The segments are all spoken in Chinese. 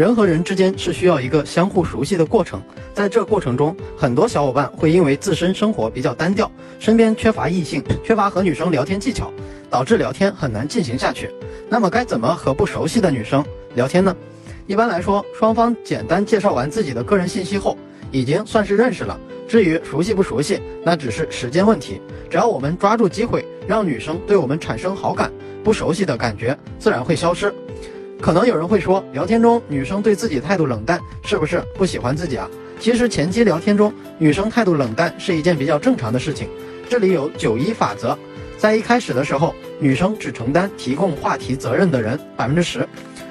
人和人之间是需要一个相互熟悉的过程，在这过程中，很多小伙伴会因为自身生活比较单调，身边缺乏异性，缺乏和女生聊天技巧，导致聊天很难进行下去。那么该怎么和不熟悉的女生聊天呢？一般来说，双方简单介绍完自己的个人信息后，已经算是认识了。至于熟悉不熟悉，那只是时间问题。只要我们抓住机会，让女生对我们产生好感，不熟悉的感觉自然会消失。可能有人会说，聊天中女生对自己态度冷淡，是不是不喜欢自己啊？其实前期聊天中，女生态度冷淡是一件比较正常的事情。这里有九一法则。在一开始的时候，女生只承担提供话题责任的人百分之十，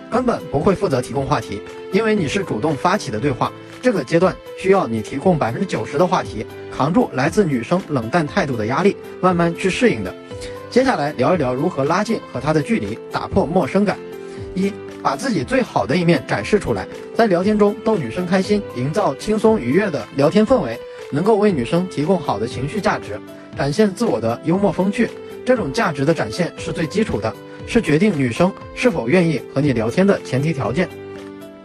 根本不会负责提供话题，因为你是主动发起的对话。这个阶段需要你提供百分之九十的话题，扛住来自女生冷淡态度的压力，慢慢去适应的。接下来聊一聊如何拉近和她的距离，打破陌生感。一，把自己最好的一面展示出来，在聊天中逗女生开心，营造轻松愉悦的聊天氛围，能够为女生提供好的情绪价值。展现自我的幽默风趣，这种价值的展现是最基础的，是决定女生是否愿意和你聊天的前提条件。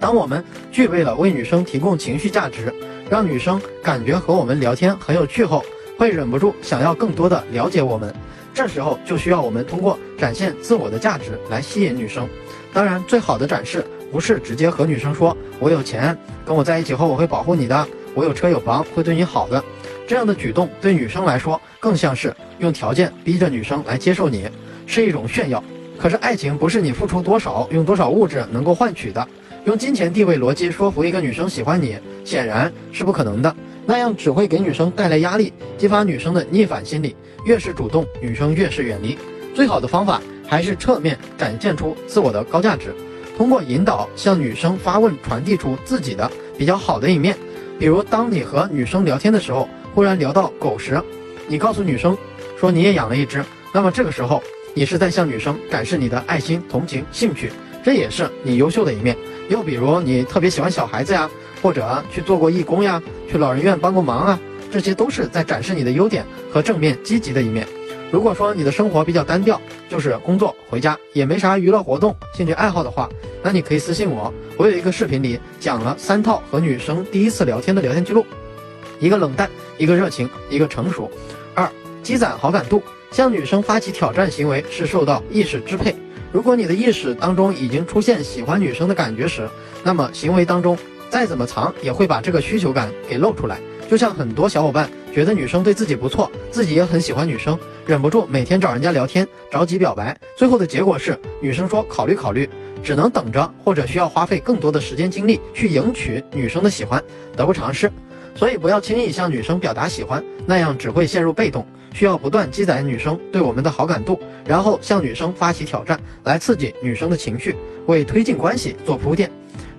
当我们具备了为女生提供情绪价值，让女生感觉和我们聊天很有趣后，会忍不住想要更多的了解我们。这时候就需要我们通过展现自我的价值来吸引女生。当然，最好的展示不是直接和女生说“我有钱，跟我在一起后我会保护你的，我有车有房，会对你好的”。这样的举动对女生来说，更像是用条件逼着女生来接受你，是一种炫耀。可是爱情不是你付出多少，用多少物质能够换取的。用金钱、地位逻辑说服一个女生喜欢你，显然是不可能的。那样只会给女生带来压力，激发女生的逆反心理。越是主动，女生越是远离。最好的方法还是侧面展现出自我的高价值，通过引导向女生发问，传递出自己的比较好的一面。比如，当你和女生聊天的时候。忽然聊到狗时，你告诉女生说你也养了一只，那么这个时候你是在向女生展示你的爱心、同情、兴趣，这也是你优秀的一面。又比如你特别喜欢小孩子呀，或者去做过义工呀，去老人院帮过忙啊，这些都是在展示你的优点和正面积极的一面。如果说你的生活比较单调，就是工作回家也没啥娱乐活动、兴趣爱好的话，那你可以私信我，我有一个视频里讲了三套和女生第一次聊天的聊天记录。一个冷淡，一个热情，一个成熟。二，积攒好感度，向女生发起挑战行为是受到意识支配。如果你的意识当中已经出现喜欢女生的感觉时，那么行为当中再怎么藏，也会把这个需求感给露出来。就像很多小伙伴觉得女生对自己不错，自己也很喜欢女生，忍不住每天找人家聊天，着急表白，最后的结果是女生说考虑考虑，只能等着，或者需要花费更多的时间精力去赢取女生的喜欢，得不偿失。所以不要轻易向女生表达喜欢，那样只会陷入被动。需要不断积攒女生对我们的好感度，然后向女生发起挑战，来刺激女生的情绪，为推进关系做铺垫。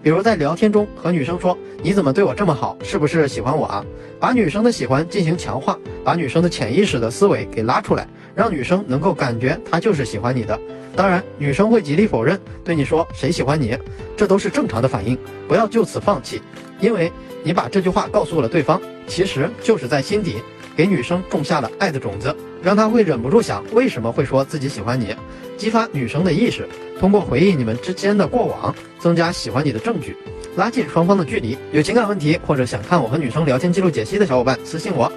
比如在聊天中和女生说：“你怎么对我这么好？是不是喜欢我啊？”把女生的喜欢进行强化，把女生的潜意识的思维给拉出来，让女生能够感觉她就是喜欢你的。当然，女生会极力否认，对你说谁喜欢你，这都是正常的反应，不要就此放弃，因为。你把这句话告诉了对方，其实就是在心底给女生种下了爱的种子，让她会忍不住想为什么会说自己喜欢你，激发女生的意识，通过回忆你们之间的过往，增加喜欢你的证据，拉近双方的距离。有情感问题或者想看我和女生聊天记录解析的小伙伴，私信我。